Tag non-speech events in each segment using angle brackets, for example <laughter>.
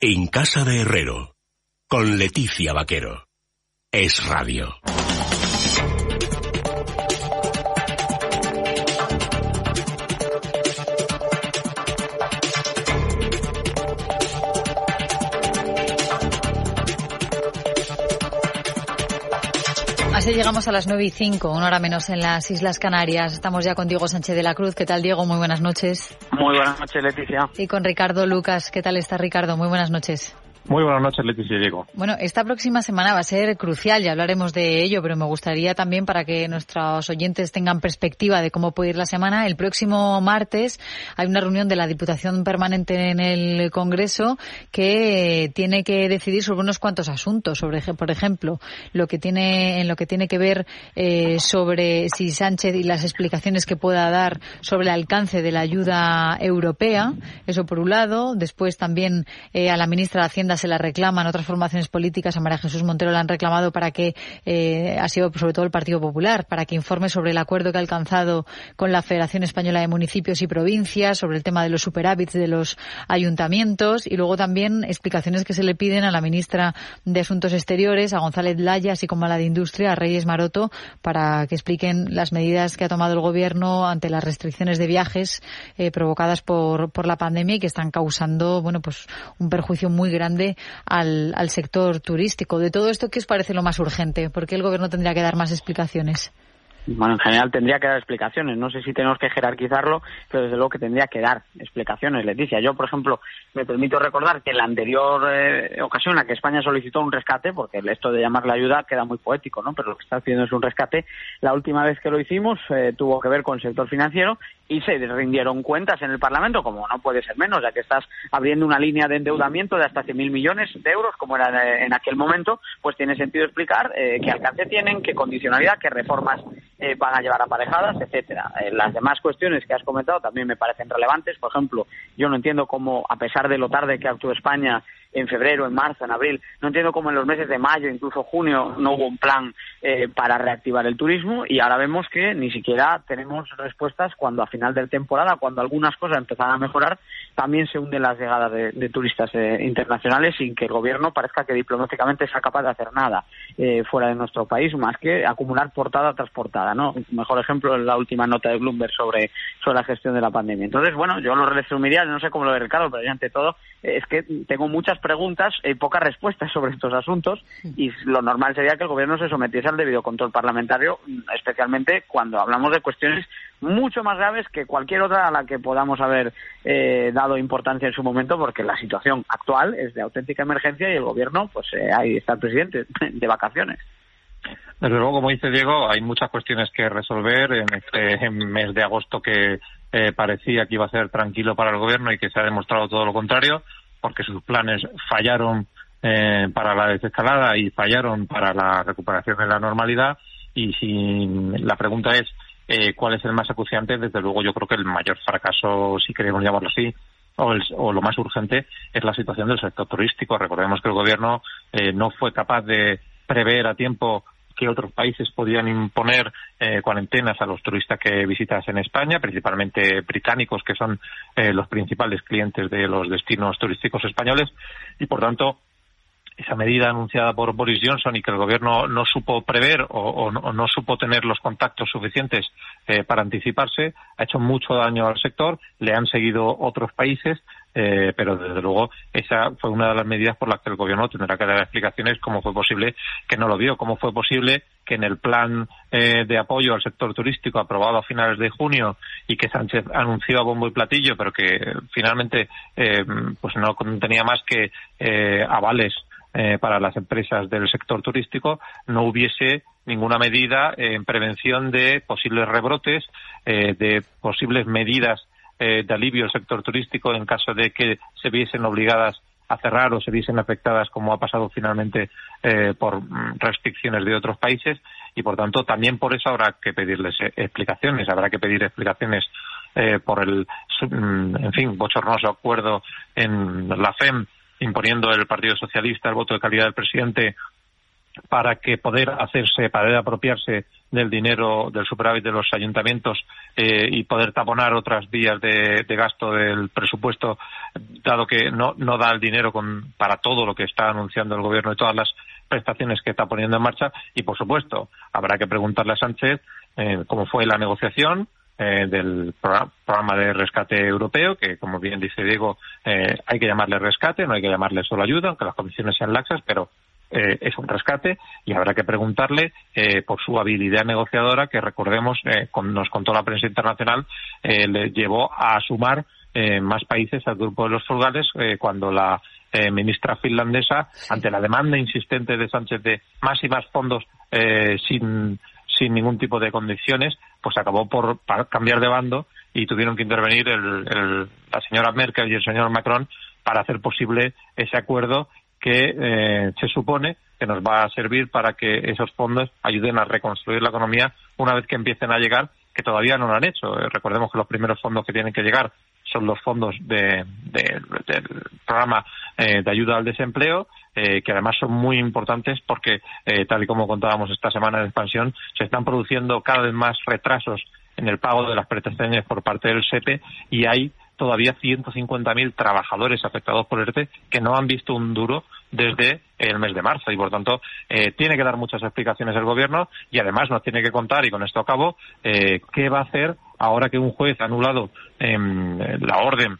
En casa de Herrero, con Leticia Vaquero. Es radio. Así llegamos a las 9 y 5, una hora menos en las Islas Canarias. Estamos ya con Diego Sánchez de la Cruz. ¿Qué tal, Diego? Muy buenas noches. Muy buenas noches, Leticia. Y con Ricardo Lucas. ¿Qué tal está, Ricardo? Muy buenas noches. Muy buenas noches, Leticia Diego. Bueno, esta próxima semana va a ser crucial, ya hablaremos de ello, pero me gustaría también para que nuestros oyentes tengan perspectiva de cómo puede ir la semana. El próximo martes hay una reunión de la Diputación Permanente en el Congreso que tiene que decidir sobre unos cuantos asuntos, sobre, por ejemplo, lo que tiene, en lo que tiene que ver eh, sobre si Sánchez y las explicaciones que pueda dar sobre el alcance de la ayuda europea, eso por un lado. Después también eh, a la ministra de Hacienda se la reclaman otras formaciones políticas, a María Jesús Montero la han reclamado para que, eh, ha sido sobre todo el Partido Popular, para que informe sobre el acuerdo que ha alcanzado con la Federación Española de Municipios y Provincias, sobre el tema de los superávits de los ayuntamientos y luego también explicaciones que se le piden a la ministra de Asuntos Exteriores, a González Laya, así como a la de Industria, a Reyes Maroto, para que expliquen las medidas que ha tomado el Gobierno ante las restricciones de viajes eh, provocadas por, por la pandemia y que están causando, bueno, pues un perjuicio muy grande al, al sector turístico. De todo esto, ¿qué os parece lo más urgente? ¿Por qué el Gobierno tendría que dar más explicaciones? Bueno, en general tendría que dar explicaciones. No sé si tenemos que jerarquizarlo, pero desde luego que tendría que dar explicaciones, Leticia. Yo, por ejemplo, me permito recordar que en la anterior eh, ocasión en la que España solicitó un rescate, porque esto de llamarle ayuda queda muy poético, ¿no? Pero lo que está haciendo es un rescate. La última vez que lo hicimos eh, tuvo que ver con el sector financiero y se rindieron cuentas en el Parlamento, como no puede ser menos, ya que estás abriendo una línea de endeudamiento de hasta 100.000 millones de euros, como era en aquel momento, pues tiene sentido explicar eh, qué alcance tienen, qué condicionalidad, qué reformas eh, van a llevar aparejadas, etcétera. Eh, las demás cuestiones que has comentado también me parecen relevantes. Por ejemplo, yo no entiendo cómo, a pesar de lo tarde que actuó España en febrero, en marzo, en abril. No entiendo cómo en los meses de mayo, incluso junio, no hubo un plan eh, para reactivar el turismo y ahora vemos que ni siquiera tenemos respuestas cuando a final de temporada, cuando algunas cosas empiezan a mejorar, también se hunden las llegadas de, turistas eh, internacionales sin que el gobierno parezca que diplomáticamente sea capaz de hacer nada eh, fuera de nuestro país, más que acumular portada tras portada. ¿no? Mejor ejemplo es la última nota de Bloomberg sobre, sobre la gestión de la pandemia. Entonces, bueno, yo lo resumiría, no sé cómo lo de Ricardo, pero ante todo es que tengo muchas preguntas y pocas respuestas sobre estos asuntos y lo normal sería que el gobierno se sometiese al debido control parlamentario, especialmente cuando hablamos de cuestiones mucho más graves que cualquier otra a la que podamos haber eh, dado importancia en su momento, porque la situación actual es de auténtica emergencia y el gobierno, pues eh, ahí está el presidente <laughs> de vacaciones. Desde luego, como dice Diego, hay muchas cuestiones que resolver en este mes de agosto que eh, parecía que iba a ser tranquilo para el gobierno y que se ha demostrado todo lo contrario, porque sus planes fallaron eh, para la desescalada y fallaron para la recuperación de la normalidad. Y si la pregunta es eh, cuál es el más acuciante, desde luego yo creo que el mayor fracaso, si queremos llamarlo así, o, o, lo más urgente es la situación del sector turístico. Recordemos que el gobierno eh, no fue capaz de prever a tiempo que otros países podían imponer eh, cuarentenas a los turistas que visitasen España, principalmente británicos, que son eh, los principales clientes de los destinos turísticos españoles, y por tanto esa medida anunciada por Boris Johnson y que el gobierno no supo prever o, no, supo tener los contactos suficientes eh, para anticiparse ha hecho mucho daño al sector. Le han seguido otros países eh, pero desde luego esa fue una de las medidas por las que el gobierno tendrá que dar explicaciones cómo fue posible que no lo vio, cómo fue posible que en el plan eh, de apoyo al sector turístico aprobado a finales de junio y que Sánchez anunció a bombo y platillo, pero que finalmente eh, pues no tenía más que avales para las empresas del sector turístico, no hubiese ninguna medida en prevención de posibles rebrotes, de posibles medidas eh, de alivio al sector turístico en caso de que se viesen obligadas a cerrar o se viesen afectadas, como ha pasado finalmente eh, por mm, restricciones de otros países, y por tanto también por eso habrá que pedirles eh, explicaciones, habrá que pedir explicaciones por el, mm, en fin, bochornoso acuerdo en la FEM imponiendo el Partido Socialista el voto de calidad del presidente para que poder hacerse, para poder apropiarse del dinero del superávit de los ayuntamientos eh, y poder taponar otras vías de, gasto del presupuesto, dado que no, no da el dinero con, para todo lo que está anunciando el gobierno y todas las prestaciones que está poniendo en marcha. Y, por supuesto, habrá que preguntarle a Sánchez eh, cómo fue la negociación, eh, del programa de rescate europeo, que como bien dice Diego, hay que llamarle rescate, no hay que llamarle solo ayuda, aunque las condiciones sean laxas, pero eh, es un rescate y habrá que preguntarle eh, por su habilidad negociadora que recordemos eh, nos contó la prensa internacional le llevó a sumar más países al grupo de los frugales cuando la ministra finlandesa ante la demanda insistente de Sánchez de más y más fondos sin sin ningún tipo de condiciones pues acabó por cambiar de bando y tuvieron que intervenir la señora Merkel y el señor Macron para hacer posible ese acuerdo que eh, se supone que nos va a servir para que esos fondos ayuden a reconstruir la economía una vez que empiecen a llegar, que todavía no lo han hecho. Eh, recordemos que los primeros fondos que tienen que llegar son los fondos del programa eh, de ayuda al desempleo, que además son muy importantes porque, tal y como contábamos esta semana de expansión, se están produciendo cada vez más retrasos en el pago de las prestaciones por parte del SEPE y hay todavía 150.000 trabajadores afectados por ERTE que no han visto un duro desde el mes de marzo y por tanto eh, tiene que dar muchas explicaciones el gobierno y además nos tiene que contar y con esto acabo eh, qué va a hacer ahora que un juez ha anulado em, la orden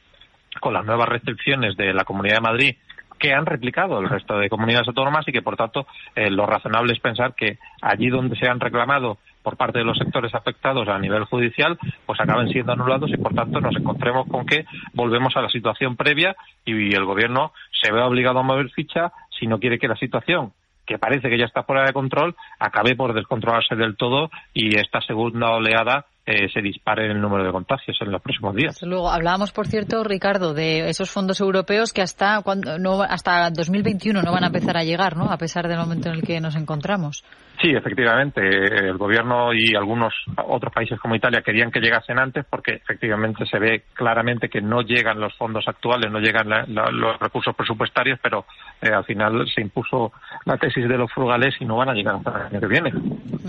con las nuevas restricciones de la Comunidad de Madrid que han replicado el resto de comunidades autónomas y que, por tanto, eh, lo razonable es pensar que allí donde se han reclamado por parte de los sectores afectados a nivel judicial, pues acaben siendo anulados y, por tanto, nos encontremos con que volvemos a la situación previa y el Gobierno se ve obligado a mover ficha si no quiere que la situación que parece que ya está fuera de control, acabe por descontrolarse del todo y esta segunda oleada eh, se dispare el número de contagios en los próximos días. Luego hablábamos, por cierto, Ricardo, de esos fondos europeos que hasta cuando no hasta 2021 no van a empezar a llegar, ¿no? A pesar del momento en el que nos encontramos. Sí, efectivamente. El gobierno y algunos otros países como Italia querían que llegasen antes porque efectivamente se ve claramente que no llegan los fondos actuales, no llegan los recursos presupuestarios, pero eh, al final se impuso la tesis de los frugales y no van a llegar hasta el año que viene.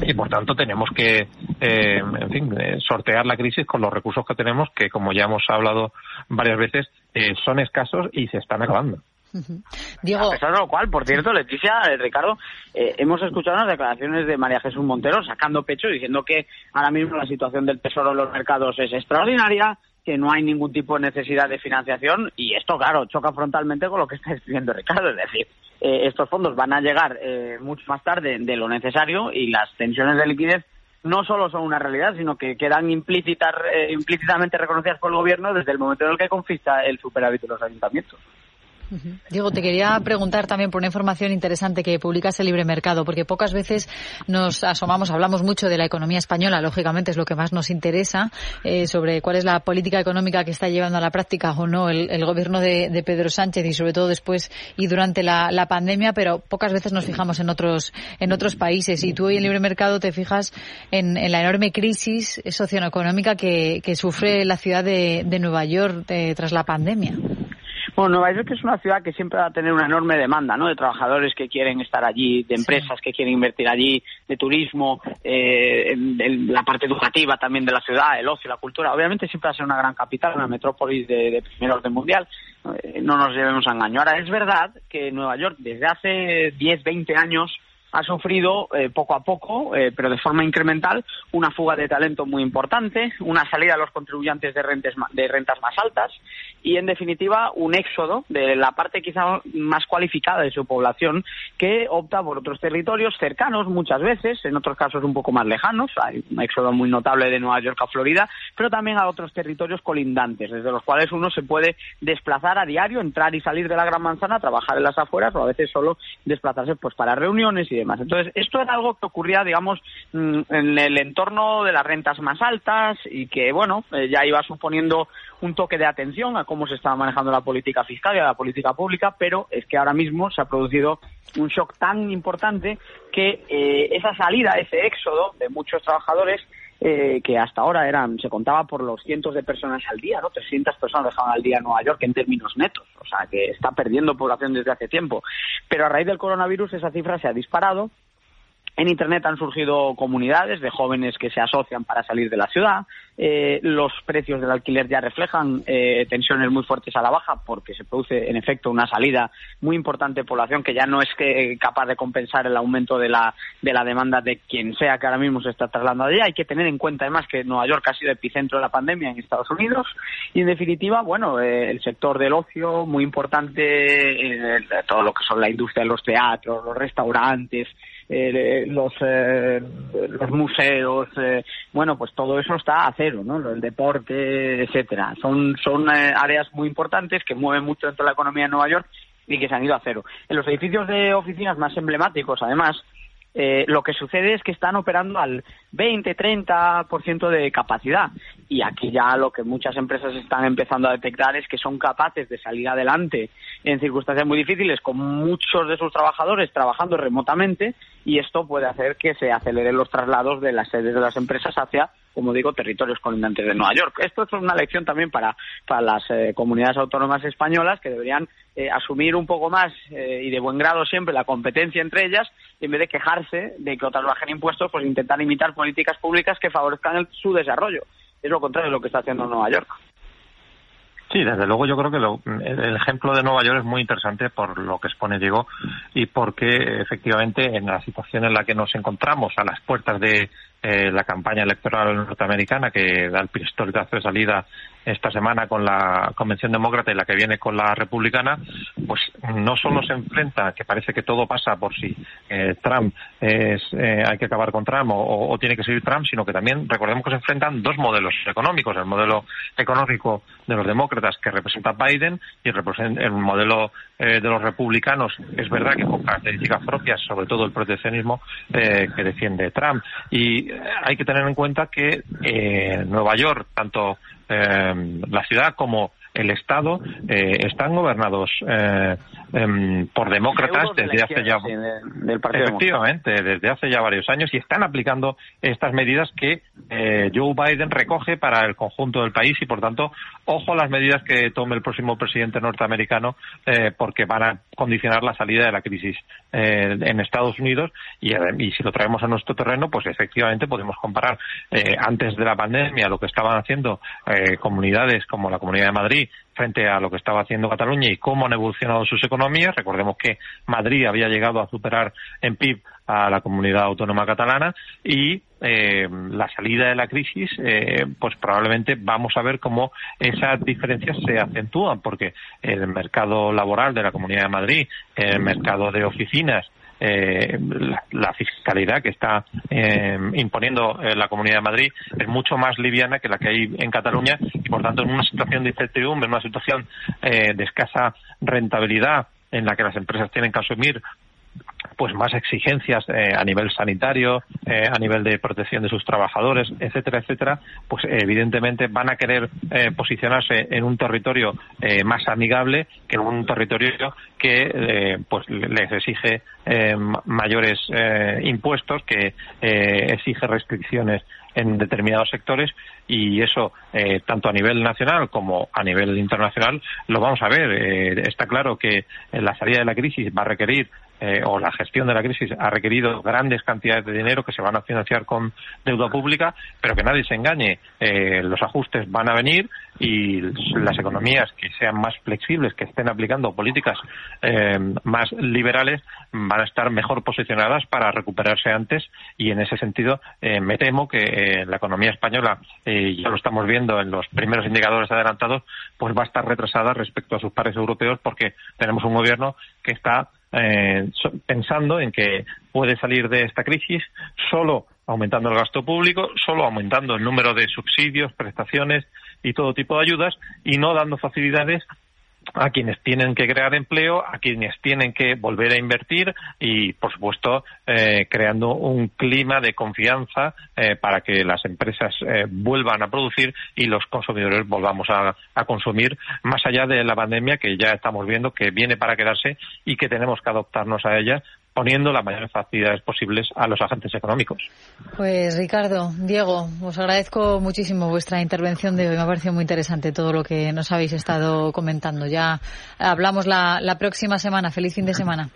Y por tanto tenemos que, eh, en fin, sortear la crisis con los recursos que tenemos, que como ya hemos hablado varias veces, eh, son escasos y se están acabando. Diego... A pesar de lo cual, por cierto, Leticia, eh, Ricardo, eh, hemos escuchado unas declaraciones de María Jesús Montero sacando pecho diciendo que ahora mismo la situación del tesoro en los mercados es extraordinaria, que no hay ningún tipo de necesidad de financiación y esto, claro, choca frontalmente con lo que está diciendo Ricardo, es decir, estos fondos van a llegar mucho más tarde de lo necesario y las tensiones de liquidez no solo son una realidad, sino que quedan implícitas, eh, implícitamente reconocidas por el gobierno desde el momento en el que confisca el superávit de los ayuntamientos. Diego, te quería preguntar también por una información interesante que publicas el Libre Mercado, porque pocas veces nos asomamos, hablamos mucho de la economía española, lógicamente es lo que más nos interesa, eh, sobre cuál es la política económica que está llevando a la práctica o no el, gobierno de, Pedro Sánchez y sobre todo después y durante la, pandemia, pero pocas veces nos fijamos en otros, en otros países. Y tú hoy en Libre Mercado te fijas en, la enorme crisis socioeconómica que, sufre la ciudad de, Nueva York eh, tras la pandemia. Bueno, Nueva York es una ciudad que siempre va a tener una enorme demanda, ¿no? De trabajadores que quieren estar allí, de empresas que quieren invertir allí, de turismo, eh, la parte educativa también de la ciudad, el ocio, la cultura. Obviamente siempre va a ser una gran capital, una metrópolis de, de primer orden mundial. Eh, no nos llevemos a engaño. Ahora, es verdad que Nueva York desde hace 10, 20 años ha sufrido eh, poco a poco, eh, pero de forma incremental, una fuga de talento muy importante, una salida de los contribuyentes de, de rentas más altas y, en definitiva, un éxodo de la parte quizá más cualificada de su población que opta por otros territorios cercanos muchas veces, en otros casos un poco más lejanos. Hay un éxodo muy notable de Nueva York a Florida, pero también a otros territorios colindantes, desde los cuales uno se puede desplazar a diario, entrar y salir de la Gran Manzana, trabajar en las afueras o a veces solo desplazarse pues para reuniones y Entonces, esto era algo que ocurría, digamos, mm, en el entorno de las rentas más altas y que, bueno, eh, ya iba suponiendo un toque de atención a cómo se estaba manejando la política fiscal y la política pública, pero es que ahora mismo se ha producido un shock tan importante que eh, esa salida, ese éxodo de muchos trabajadores eh, que hasta ahora eran se contaba por los cientos de personas al día, ¿no? 300 personas dejaban al día en Nueva York en términos netos, o sea, que está perdiendo población desde hace tiempo. Pero a raíz del coronavirus esa cifra se ha disparado en Internet han surgido comunidades de jóvenes que se asocian para salir de la ciudad. Eh, los precios del alquiler ya reflejan eh, tensiones muy fuertes a la baja porque se produce, en efecto, una salida muy importante de población que ya no es que, capaz de compensar el aumento de la, de la demanda de quien sea que ahora mismo se está trasladando allá. Hay que tener en cuenta, además, que Nueva York ha sido epicentro de la pandemia en Estados Unidos. Y, en definitiva, bueno, eh, el sector del ocio, muy importante, todo lo que son la industria de los teatros, los restaurantes, eh, los, eh, los museos, eh, bueno, pues todo eso está a cero, ¿no? El deporte, etcétera. Son, son eh, áreas muy importantes que mueven mucho dentro de la economía de Nueva York y que se han ido a cero. En los edificios de oficinas más emblemáticos, además, eh, lo que sucede es que están operando al 20-30% de capacidad. Y aquí ya lo que muchas empresas están empezando a detectar es que son capaces de salir adelante en circunstancias muy difíciles con muchos de sus trabajadores trabajando remotamente y esto puede hacer que se aceleren los traslados de las sedes de las empresas hacia como digo, territorios colindantes de Nueva York. Esto es una lección también para, para las eh, comunidades autónomas españolas que deberían eh, asumir un poco más eh, y de buen grado siempre la competencia entre ellas en vez de quejarse de que otras bajen impuestos, pues intentar imitar políticas públicas que favorezcan su desarrollo. Es lo contrario de lo que está haciendo Nueva York. Sí, desde luego yo creo que el ejemplo de Nueva York es muy interesante por lo que expone Diego y porque efectivamente en la situación en la que nos encontramos a las puertas de eh, la campaña electoral norteamericana que da el pistoletazo de salida esta semana con la Convención Demócrata y la que viene con la Republicana, pues no solo se enfrenta, que parece que todo pasa por si eh, Trump eh, hay que acabar con Trump o, tiene que seguir Trump, sino que también recordemos que se enfrentan dos modelos económicos, el modelo económico de los demócratas que representa Biden y el modelo eh, de los republicanos, es verdad que con características propias, sobre todo el proteccionismo que defiende Trump. Y hay que tener en cuenta que Nueva York, tanto eh, la ciudad como el Estado eh, están gobernados eh, em, por demócratas desde hace ya efectivamente desde hace ya varios años y están aplicando estas medidas que eh, Joe Biden recoge para el conjunto del país y por tanto ojo a las medidas que tome el próximo presidente norteamericano porque van a condicionar la salida de la crisis en Estados Unidos y, y, si lo traemos a nuestro terreno pues efectivamente podemos comparar antes de la pandemia lo que estaban haciendo comunidades como la Comunidad de Madrid frente a lo que estaba haciendo Cataluña y cómo han evolucionado sus economías. Recordemos que Madrid había llegado a superar en PIB a la comunidad autónoma catalana y eh, la salida de la crisis, eh, pues probablemente vamos a ver cómo esas diferencias se acentúan, porque el mercado laboral de la Comunidad de Madrid, el mercado de oficinas eh, la, fiscalidad que está eh, imponiendo eh, la Comunidad de Madrid es mucho más liviana que la que hay en Cataluña y, por tanto, en una situación de incertidumbre, en una situación de escasa rentabilidad en la que las empresas tienen que asumir pues más exigencias eh, a nivel sanitario, eh, a nivel de protección de sus trabajadores, etcétera, etcétera, pues evidentemente van a querer eh, posicionarse en un territorio más amigable que en un territorio que pues les exige mayores impuestos, que exige restricciones en determinados sectores y eso tanto a nivel nacional como a nivel internacional lo vamos a ver. está claro que la salida de la crisis va a requerir eh, o la gestión de la crisis ha requerido grandes cantidades de dinero que se van a financiar con deuda pública, pero que nadie se engañe, eh, los ajustes van a venir y las economías que sean más flexibles, que estén aplicando políticas eh, más liberales, van a estar mejor posicionadas para recuperarse antes y en ese sentido me temo que la economía española, ya lo estamos viendo en los primeros indicadores adelantados, pues va a estar retrasada respecto a sus pares europeos porque tenemos un gobierno que está eh, pensando en que puede salir de esta crisis solo aumentando el gasto público, solo aumentando el número de subsidios, prestaciones y todo tipo de ayudas y no dando facilidades a quienes tienen que crear empleo, a quienes tienen que volver a invertir y, por supuesto, eh, creando un clima de confianza eh, para que las empresas eh, vuelvan a producir y los consumidores volvamos a, consumir, más allá de la pandemia que ya estamos viendo que viene para quedarse y que tenemos que adoptarnos a ella poniendo las mayores facilidades posibles a los agentes económicos. Pues Ricardo, Diego, os agradezco muchísimo vuestra intervención de hoy. Me ha parecido muy interesante todo lo que nos habéis estado comentando. Ya hablamos la, la próxima semana. Feliz fin de semana.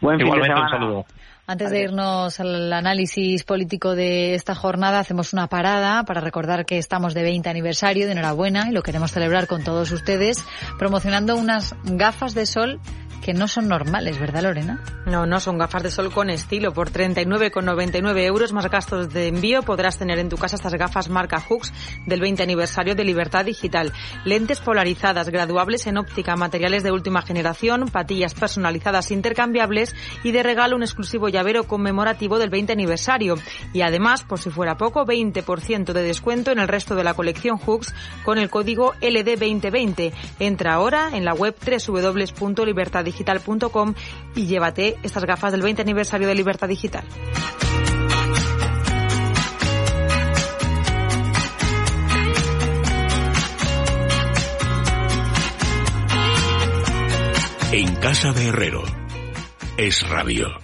Buen Igualmente, un saludo. Antes de irnos al análisis político de esta jornada, hacemos una parada para recordar que estamos de 20 aniversario, de enhorabuena, y lo queremos celebrar con todos ustedes, promocionando unas gafas de sol que no son normales, ¿verdad, Lorena? No, no son gafas de sol con estilo. Por 39,99 euros más gastos de envío podrás tener en tu casa estas gafas marca Hooks del 20 aniversario de Libertad Digital. Lentes polarizadas, graduables en óptica, materiales de última generación, patillas personalizadas intercambiables y de regalo un exclusivo llavero conmemorativo del 20 aniversario. Y además, por si fuera poco, 20% de descuento en el resto de la colección Hooks con el código LD2020. Entra ahora en la web www.libertaddigital digital.com y llévate estas gafas del 20 aniversario de Libertad Digital. En casa de Herrero es rabio.